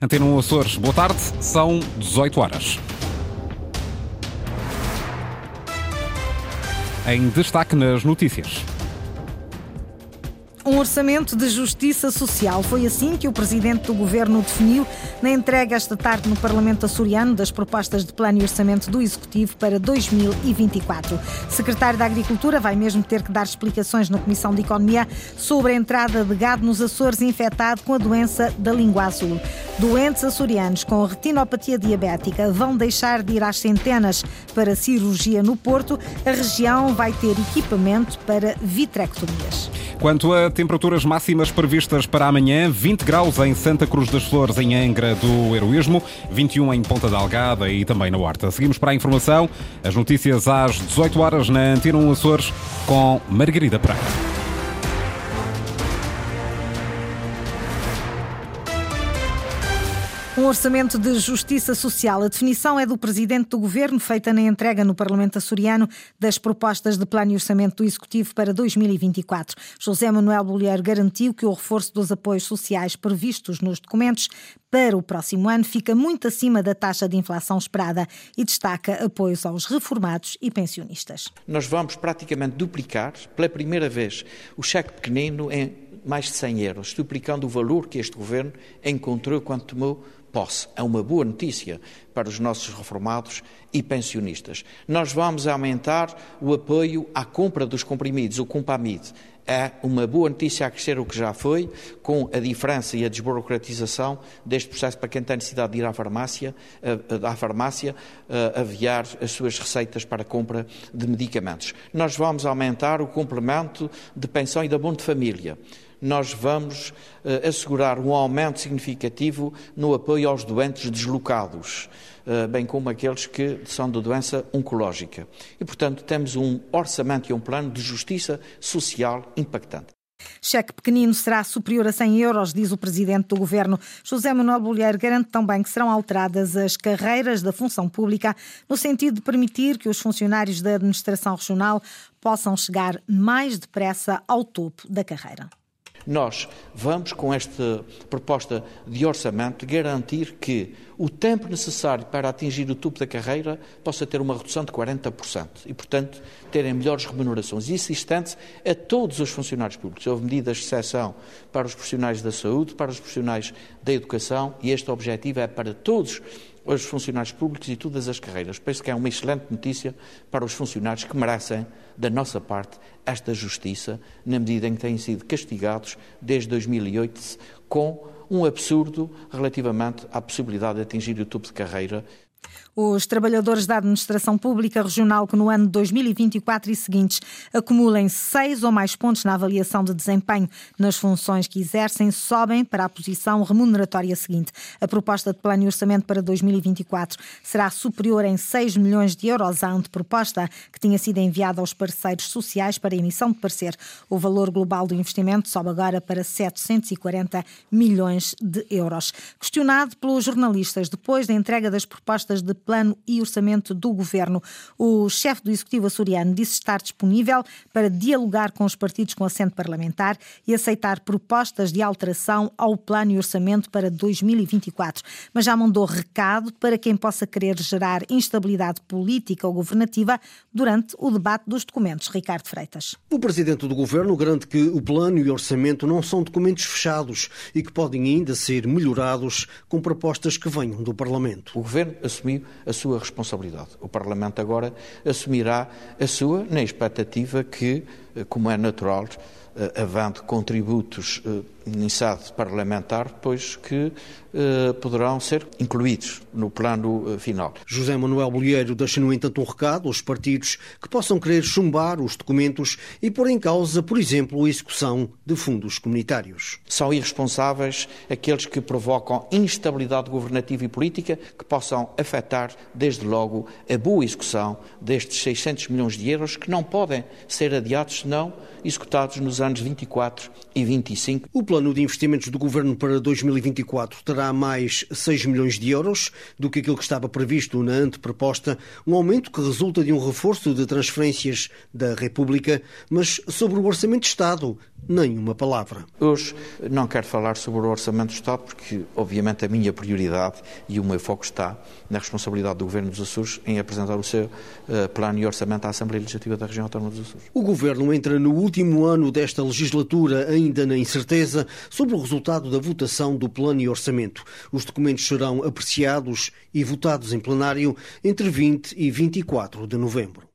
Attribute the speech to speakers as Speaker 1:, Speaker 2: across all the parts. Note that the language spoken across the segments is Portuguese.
Speaker 1: Antena 1 Açores, boa tarde, são 18 horas. Em destaque nas notícias.
Speaker 2: Um orçamento de justiça social. Foi assim que o presidente do governo definiu na entrega esta tarde no Parlamento açoriano das propostas de plano e orçamento do Executivo para 2024. Secretário da Agricultura vai mesmo ter que dar explicações na Comissão de Economia sobre a entrada de gado nos Açores infectado com a doença da língua azul. Doentes açorianos com retinopatia diabética vão deixar de ir às centenas para cirurgia no Porto. A região vai ter equipamento para vitrectomias.
Speaker 1: Quanto a temperaturas máximas previstas para amanhã, 20 graus em Santa Cruz das Flores, em Angra do Heroísmo, 21 em Ponta da Algada e também na Horta. Seguimos para a informação, as notícias às 18 horas na Antena 1 Açores com Margarida Praia.
Speaker 2: Um orçamento de justiça social. A definição é do presidente do governo, feita na entrega no Parlamento açoriano das propostas de plano e orçamento do Executivo para 2024. José Manuel Bolheiro garantiu que o reforço dos apoios sociais previstos nos documentos para o próximo ano fica muito acima da taxa de inflação esperada e destaca apoios aos reformados e pensionistas.
Speaker 3: Nós vamos praticamente duplicar, pela primeira vez, o cheque pequenino em mais de 100 euros, duplicando o valor que este governo encontrou quando tomou posse. É uma boa notícia para os nossos reformados e pensionistas. Nós vamos aumentar o apoio à compra dos comprimidos, o Compamid. É uma boa notícia a crescer o que já foi, com a diferença e a desburocratização deste processo para quem tem necessidade de ir à farmácia, à farmácia aviar as suas receitas para a compra de medicamentos. Nós vamos aumentar o complemento de pensão e da bom de família nós vamos uh, assegurar um aumento significativo no apoio aos doentes deslocados, uh, bem como aqueles que são de doença oncológica. E, portanto, temos um orçamento e um plano de justiça social impactante.
Speaker 2: Cheque pequenino será superior a 100 euros, diz o presidente do governo. José Manuel Bolheiro garante também que serão alteradas as carreiras da função pública, no sentido de permitir que os funcionários da administração regional possam chegar mais depressa ao topo da carreira.
Speaker 3: Nós vamos, com esta proposta de orçamento, garantir que o tempo necessário para atingir o topo da carreira possa ter uma redução de 40% e, portanto, terem melhores remunerações. Isso estende a todos os funcionários públicos. Houve medidas de exceção para os profissionais da saúde, para os profissionais da educação e este objetivo é para todos os funcionários públicos e todas as carreiras. Penso que é uma excelente notícia para os funcionários que merecem, da nossa parte, esta justiça, na medida em que têm sido castigados desde 2008 com um absurdo relativamente à possibilidade de atingir o topo de carreira
Speaker 2: os trabalhadores da administração pública regional que no ano de 2024 e seguintes acumulem seis ou mais pontos na avaliação de desempenho nas funções que exercem sobem para a posição remuneratória seguinte. A proposta de plano e orçamento para 2024 será superior em 6 milhões de euros à anteproposta que tinha sido enviada aos parceiros sociais para emissão de parecer. O valor global do investimento sobe agora para 740 milhões de euros. Questionado pelos jornalistas depois da entrega das propostas de plano e orçamento do governo. O chefe do Executivo açoriano disse estar disponível para dialogar com os partidos com assento parlamentar e aceitar propostas de alteração ao plano e orçamento para 2024, mas já mandou recado para quem possa querer gerar instabilidade política ou governativa durante o debate dos documentos. Ricardo Freitas.
Speaker 4: O presidente do governo garante que o plano e o orçamento não são documentos fechados e que podem ainda ser melhorados com propostas que venham do Parlamento.
Speaker 3: O governo assumiu a sua responsabilidade. O Parlamento agora assumirá a sua, na expectativa que, eh, como é natural, eh, havendo contributos sede parlamentar, pois que eh, poderão ser incluídos no plano eh, final.
Speaker 4: José Manuel Bolheiro deixa, no entanto, um recado aos partidos que possam querer chumbar os documentos e pôr em causa, por exemplo, a execução de fundos comunitários.
Speaker 3: São irresponsáveis aqueles que provocam instabilidade governativa e política que possam afetar, desde logo, a boa execução destes 600 milhões de euros que não podem ser adiados senão executados nos anos anos 24 e 25.
Speaker 4: O plano de investimentos do Governo para 2024 terá mais 6 milhões de euros do que aquilo que estava previsto na anteproposta, um aumento que resulta de um reforço de transferências da República, mas sobre o Orçamento de Estado, nenhuma palavra.
Speaker 3: Hoje não quero falar sobre o Orçamento de Estado porque, obviamente, a minha prioridade e o meu foco está na responsabilidade do Governo dos Açores em apresentar o seu uh, plano e orçamento à Assembleia Legislativa da Região Autónoma dos Açores.
Speaker 4: O Governo entra no último ano desta legislatura ainda na incerteza sobre o resultado da votação do plano e orçamento. Os documentos serão apreciados e votados em plenário entre 20 e 24 de novembro.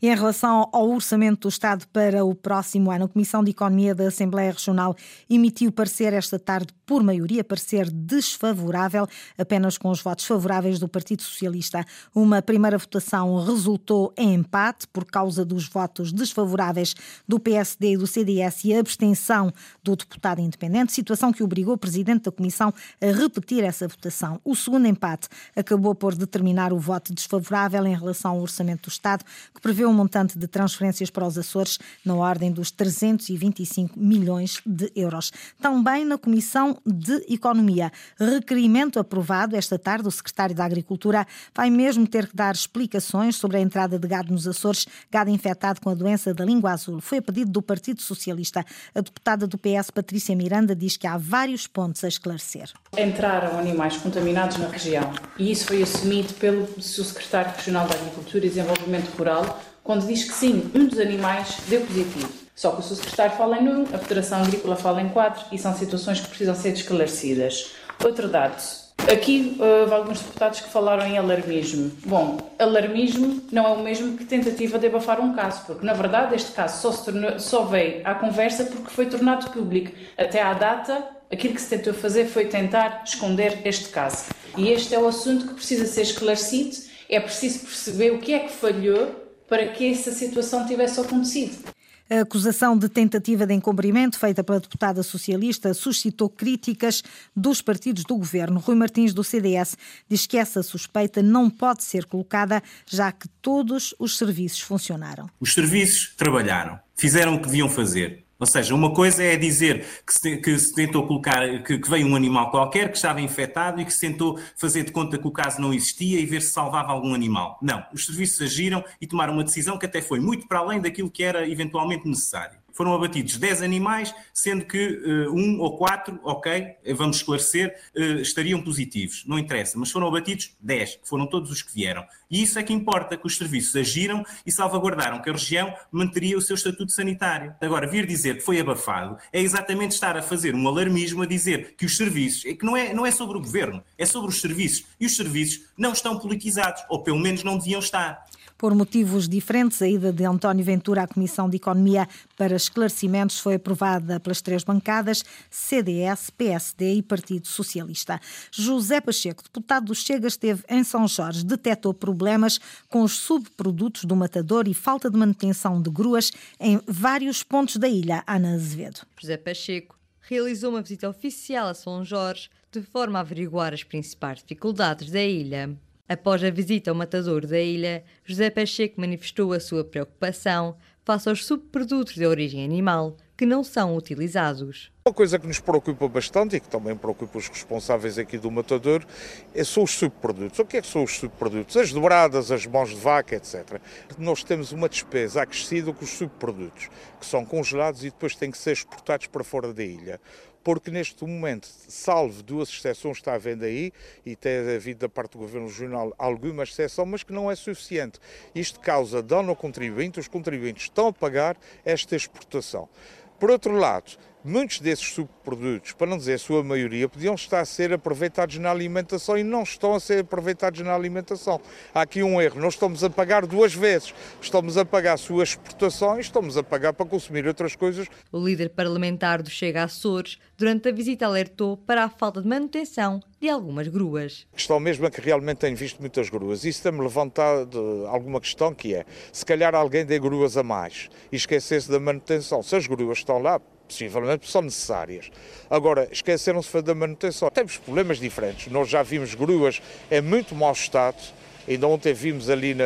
Speaker 2: E em relação ao orçamento do Estado para o próximo ano, a Comissão de Economia da Assembleia Regional emitiu parecer esta tarde por maioria, parecer desfavorável, apenas com os votos favoráveis do Partido Socialista. Uma primeira votação resultou em empate por causa dos votos desfavoráveis do PSD e do CDS e a abstenção do deputado independente, situação que obrigou o presidente da Comissão a repetir essa votação. O segundo empate acabou por determinar o voto desfavorável em relação ao orçamento do Estado, que prevê um montante de transferências para os Açores na ordem dos 325 milhões de euros. Também na Comissão de Economia, requerimento aprovado esta tarde, o secretário da Agricultura vai mesmo ter que dar explicações sobre a entrada de gado nos Açores, gado infectado com a doença da língua azul. Foi a pedido do Partido Socialista. A deputada do PS, Patrícia Miranda, diz que há vários pontos a esclarecer.
Speaker 5: Entraram animais contaminados na região e isso foi assumido pelo seu secretário regional da Agricultura e Desenvolvimento Rural, quando diz que sim, um dos animais deu positivo. Só que o secretário fala em um, a Federação Agrícola fala em quatro e são situações que precisam ser esclarecidas. Outro dado. Aqui houve alguns deputados que falaram em alarmismo. Bom, alarmismo não é o mesmo que tentativa de abafar um caso, porque na verdade este caso só, tornou, só veio à conversa porque foi tornado público. Até à data, aquilo que se tentou fazer foi tentar esconder este caso. E este é o assunto que precisa ser esclarecido. É preciso perceber o que é que falhou para que essa situação tivesse acontecido.
Speaker 2: A acusação de tentativa de encobrimento feita pela deputada socialista suscitou críticas dos partidos do governo. Rui Martins, do CDS, diz que essa suspeita não pode ser colocada, já que todos os serviços funcionaram.
Speaker 6: Os serviços trabalharam, fizeram o que deviam fazer. Ou seja, uma coisa é dizer que se, que se tentou colocar, que, que, veio um animal qualquer que estava infectado e que se tentou fazer de conta que o caso não existia e ver se salvava algum animal. Não, os serviços agiram e tomaram uma decisão que até foi muito para além daquilo que era eventualmente necessário foram abatidos 10 animais, sendo que uh, um ou quatro, ok, vamos esclarecer, uh, estariam positivos. Não interessa, mas foram abatidos 10, que foram todos os que vieram. E isso é que importa, que os serviços agiram e salvaguardaram que a região manteria o seu estatuto sanitário. Agora, vir dizer que foi abafado é exatamente estar a fazer um alarmismo a dizer que os serviços, é que não é, não é sobre o governo, é sobre os serviços. E os serviços não estão politizados, ou pelo menos não deviam estar.
Speaker 2: Por motivos diferentes, a ida de António Ventura à Comissão de Economia para esclarecimentos foi aprovada pelas três bancadas, CDS, PSD e Partido Socialista. José Pacheco, deputado do Chega, esteve em São Jorge, detectou problemas com os subprodutos do matador e falta de manutenção de gruas em vários pontos da ilha. Ana Azevedo.
Speaker 7: José Pacheco realizou uma visita oficial a São Jorge de forma a averiguar as principais dificuldades da ilha. Após a visita ao matador da ilha, José Pacheco manifestou a sua preocupação face aos subprodutos de origem animal que não são utilizados.
Speaker 8: Uma coisa que nos preocupa bastante e que também preocupa os responsáveis aqui do matador é, são os subprodutos. O que é que são os subprodutos? As dobradas, as mãos de vaca, etc. Nós temos uma despesa acrescida com os subprodutos, que são congelados e depois têm que ser exportados para fora da ilha porque neste momento, salvo duas exceções está à venda aí, e tem havido da parte do Governo Regional alguma exceção, mas que não é suficiente. Isto causa dano ao contribuinte, os contribuintes estão a pagar esta exportação. Por outro lado, muitos desses subprodutos, para não dizer a sua maioria, podiam estar a ser aproveitados na alimentação e não estão a ser aproveitados na alimentação. Há aqui um erro, nós estamos a pagar duas vezes. Estamos a pagar a sua exportação e estamos a pagar para consumir outras coisas.
Speaker 7: O líder parlamentar do Chega Açores, durante a visita, alertou para a falta de manutenção de algumas gruas.
Speaker 8: A questão mesmo é que realmente tenho visto muitas gruas. Isso tem-me levantado alguma questão que é, se calhar alguém dê gruas a mais e esquecesse da manutenção. Se as gruas estão lá, possivelmente são necessárias. Agora, esqueceram-se da manutenção. Temos problemas diferentes. Nós já vimos gruas em muito mau estado. Ainda ontem vimos ali na,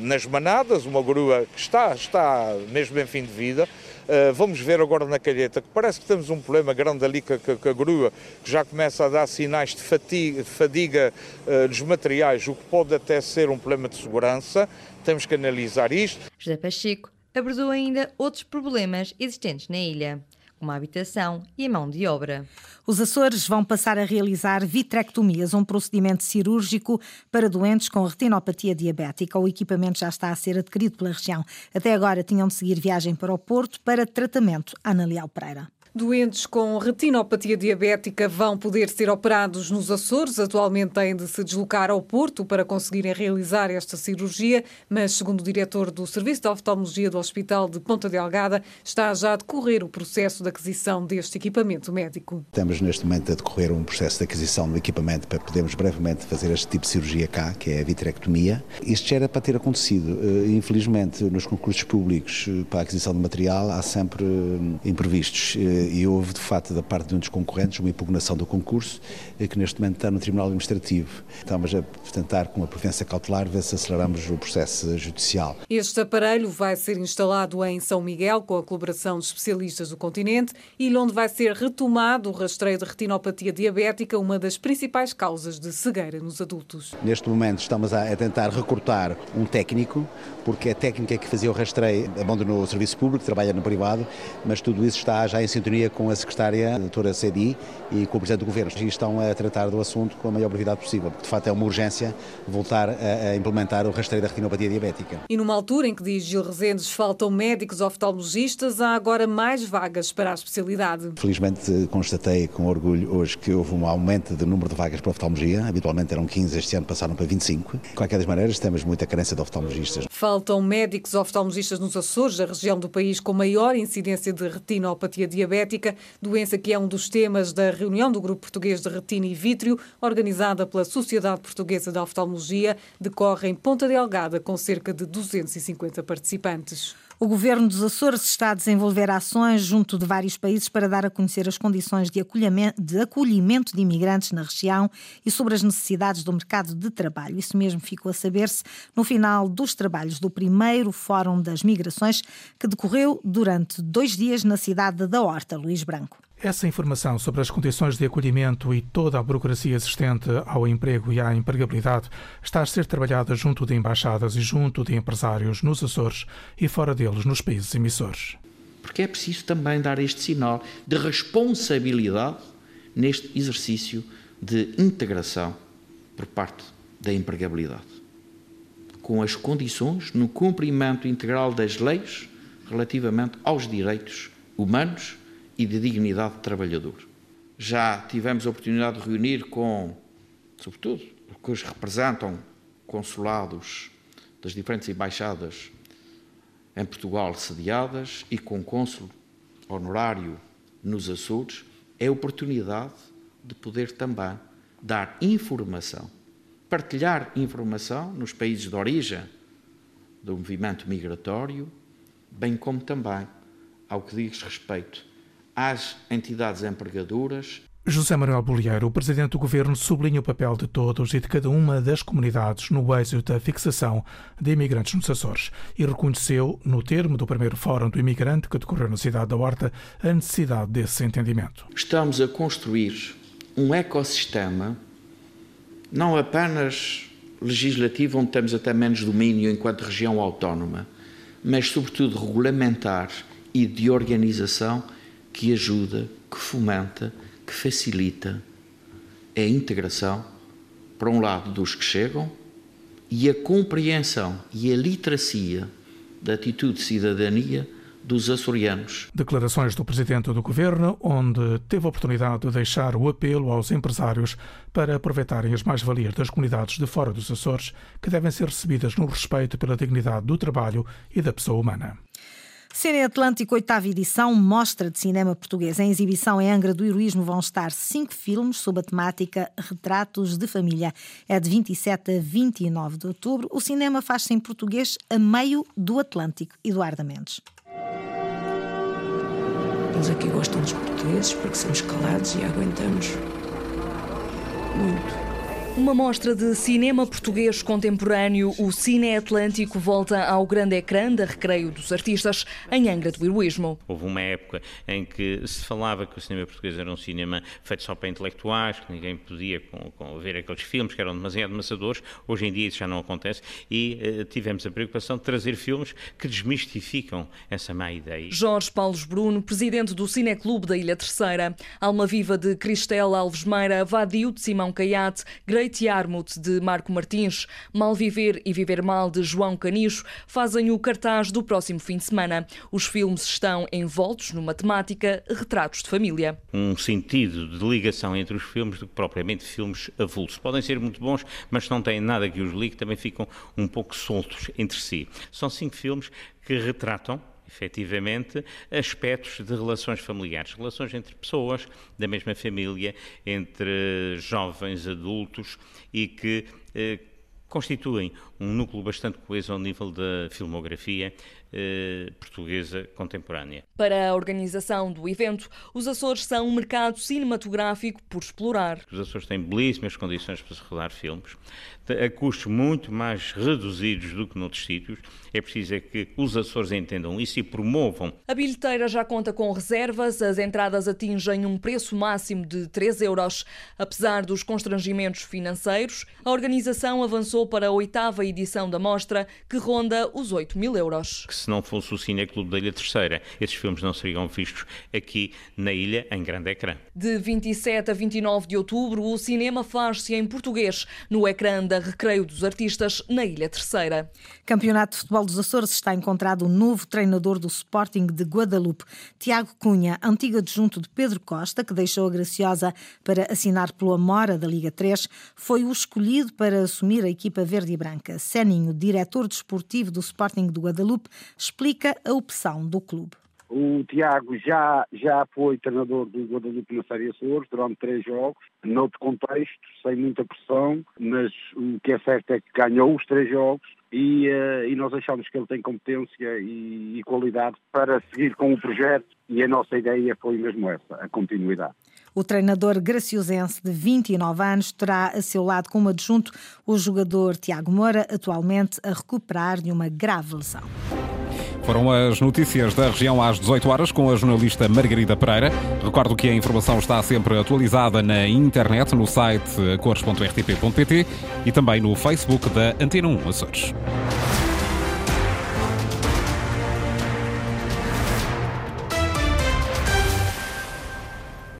Speaker 8: nas manadas uma grua que está, está mesmo em fim de vida. Uh, vamos ver agora na calheta, que parece que temos um problema grande ali com, com, com a grua, que já começa a dar sinais de fatiga, de fadiga uh, dos materiais, o que pode até ser um problema de segurança. Temos que analisar isto.
Speaker 7: José Pacheco abordou ainda outros problemas existentes na ilha como a habitação e a mão de obra.
Speaker 2: Os Açores vão passar a realizar vitrectomias, um procedimento cirúrgico para doentes com retinopatia diabética. O equipamento já está a ser adquirido pela região. Até agora tinham de seguir viagem para o Porto para tratamento. Ana Leal Pereira.
Speaker 9: Doentes com retinopatia diabética vão poder ser operados nos Açores. Atualmente têm de se deslocar ao Porto para conseguirem realizar esta cirurgia, mas, segundo o diretor do Serviço de Oftalmologia do Hospital de Ponta Delgada, está já a decorrer o processo de aquisição deste equipamento médico.
Speaker 10: Estamos neste momento a decorrer um processo de aquisição do equipamento para podermos brevemente fazer este tipo de cirurgia cá, que é a vitrectomia. Isto já era para ter acontecido. Eh, infelizmente, nos concursos públicos eh, para a aquisição de material há sempre eh, imprevistos e houve, de facto, da parte de um dos concorrentes, uma impugnação do concurso, eh, que neste momento está no Tribunal Administrativo. Estamos a tentar, com uma prevenção cautelar, ver se aceleramos o processo judicial.
Speaker 9: Este aparelho vai ser instalado em São Miguel, com a colaboração de especialistas do continente, e onde vai ser retomado o rastreio de retinopatia diabética, uma das principais causas de cegueira nos adultos.
Speaker 10: Neste momento estamos a tentar recrutar um técnico, porque a técnica que fazia o rastreio abandonou o serviço público, trabalha no privado, mas tudo isso está já em sintonia com a secretária, a doutora Cedi, e com o Presidente do Governo. E estão a tratar do assunto com a maior brevidade possível, porque de facto é uma urgência voltar a, a implementar o rastreio da retinopatia diabética.
Speaker 9: E numa altura em que, diz Gil Rezendes, faltam médicos oftalmologistas, há agora mais vagas para a especialidade.
Speaker 10: Felizmente constatei com orgulho hoje que houve um aumento do número de vagas para oftalmologia, habitualmente eram 15, este ano passaram para 25. De qualquer das maneiras, temos muita carência de oftalmologistas.
Speaker 9: Faltam médicos oftalmologistas nos Açores, a região do país com maior incidência de retinopatia diabética diabética, doença que é um dos temas da reunião do Grupo Português de Retina e Vítreo, organizada pela Sociedade Portuguesa de Oftalmologia, decorre em Ponta Delgada, com cerca de 250 participantes.
Speaker 2: O governo dos Açores está a desenvolver ações junto de vários países para dar a conhecer as condições de acolhimento, de acolhimento de imigrantes na região e sobre as necessidades do mercado de trabalho. Isso mesmo ficou a saber-se no final dos trabalhos do primeiro Fórum das Migrações, que decorreu durante dois dias na cidade da Horta, Luís Branco.
Speaker 11: Essa informação sobre as condições de acolhimento e toda a burocracia existente ao emprego e à empregabilidade está a ser trabalhada junto de embaixadas e junto de empresários nos Açores e fora deles nos países emissores.
Speaker 3: Porque é preciso também dar este sinal de responsabilidade neste exercício de integração por parte da empregabilidade, com as condições no cumprimento integral das leis relativamente aos direitos humanos e de dignidade de trabalhador. Já tivemos a oportunidade de reunir com, sobretudo, os que representam consulados das diferentes embaixadas em Portugal sediadas e com cônsul honorário nos Açores, é a oportunidade de poder também dar informação, partilhar informação nos países de origem do movimento migratório, bem como também ao que diz respeito às entidades empregadoras.
Speaker 11: José Manuel Bolieiro, o presidente do governo, sublinha o papel de todos e de cada uma das comunidades no êxito da fixação de imigrantes nos Açores e reconheceu, no termo do primeiro Fórum do Imigrante que decorreu na cidade da Horta, a necessidade desse entendimento.
Speaker 3: Estamos a construir um ecossistema não apenas legislativo, onde temos até menos domínio enquanto região autónoma, mas sobretudo regulamentar e de organização que ajuda, que fomenta, que facilita a integração, para um lado, dos que chegam e a compreensão e a literacia da atitude de cidadania dos açorianos.
Speaker 11: Declarações do presidente do governo, onde teve a oportunidade de deixar o apelo aos empresários para aproveitarem as mais-valias das comunidades de fora dos Açores, que devem ser recebidas no respeito pela dignidade do trabalho e da pessoa humana.
Speaker 2: Cine Atlântico, oitava edição, mostra de cinema português. Em exibição em Angra do Heroísmo vão estar cinco filmes sob a temática Retratos de Família. É de 27 a 29 de outubro. O cinema faz-se em português a meio do Atlântico. Eduardo Mendes.
Speaker 12: Eles aqui gostam dos portugueses porque somos calados e aguentamos muito. Uma mostra de cinema português contemporâneo, o Cine Atlântico, volta ao grande ecrã da Recreio dos Artistas, em Angra do Heroísmo.
Speaker 13: Houve uma época em que se falava que o cinema português era um cinema feito só para intelectuais, que ninguém podia com, com ver aqueles filmes que eram demasiado amassadores. Hoje em dia isso já não acontece e uh, tivemos a preocupação de trazer filmes que desmistificam essa má ideia.
Speaker 12: Jorge Paulo Bruno, presidente do Cineclube da Ilha Terceira. Alma Viva de Cristela Alves Meira, Vadio de Simão Caiate, Great Yarmouth de Marco Martins, Mal Viver e Viver Mal de João Canicho fazem o cartaz do próximo fim de semana. Os filmes estão envoltos numa temática retratos de família.
Speaker 13: Um sentido de ligação entre os filmes do que propriamente filmes avulsos. Podem ser muito bons, mas não têm nada que os ligue, também ficam um pouco soltos entre si. São cinco filmes que retratam efetivamente, aspectos de relações familiares, relações entre pessoas da mesma família, entre jovens, adultos e que eh, constituem um núcleo bastante coeso ao nível da filmografia eh, portuguesa contemporânea.
Speaker 12: Para a organização do evento, os Açores são um mercado cinematográfico por explorar.
Speaker 13: Os Açores têm belíssimas condições para se rodar filmes, a custos muito mais reduzidos do que noutros sítios. É preciso é que os Açores entendam isso e promovam.
Speaker 12: A bilheteira já conta com reservas, as entradas atingem um preço máximo de 3 euros. Apesar dos constrangimentos financeiros, a organização avançou para a oitava edição da mostra, que ronda os 8 mil euros.
Speaker 13: Se não fosse o Cineclube da Ilha Terceira, esses filmes não seriam vistos aqui na ilha em grande ecrã.
Speaker 12: De 27 a 29 de outubro, o cinema faz-se em português, no ecrã da Recreio dos Artistas, na Ilha Terceira.
Speaker 2: Campeonato de Futebol dos Açores está encontrado o novo treinador do Sporting de Guadalupe, Tiago Cunha, antigo adjunto de Pedro Costa, que deixou a Graciosa para assinar pelo Amora da Liga 3, foi o escolhido para assumir a equipa verde e branca. Seninho, diretor desportivo do Sporting de Guadalupe, explica a opção do clube.
Speaker 14: O Tiago já, já foi treinador do Guadalupe na Série Açores durante três jogos, noutro contexto, sem muita pressão, mas o que é certo é que ganhou os três jogos e, uh, e nós achamos que ele tem competência e, e qualidade para seguir com o projeto e a nossa ideia foi mesmo essa, a continuidade.
Speaker 2: O treinador graciosense de 29 anos terá a seu lado como adjunto o jogador Tiago Moura, atualmente a recuperar de uma grave lesão.
Speaker 1: Foram as notícias da região às 18 horas com a jornalista Margarida Pereira. Recordo que a informação está sempre atualizada na internet, no site cores.rtp.pt e também no Facebook da Antena 1 Açores.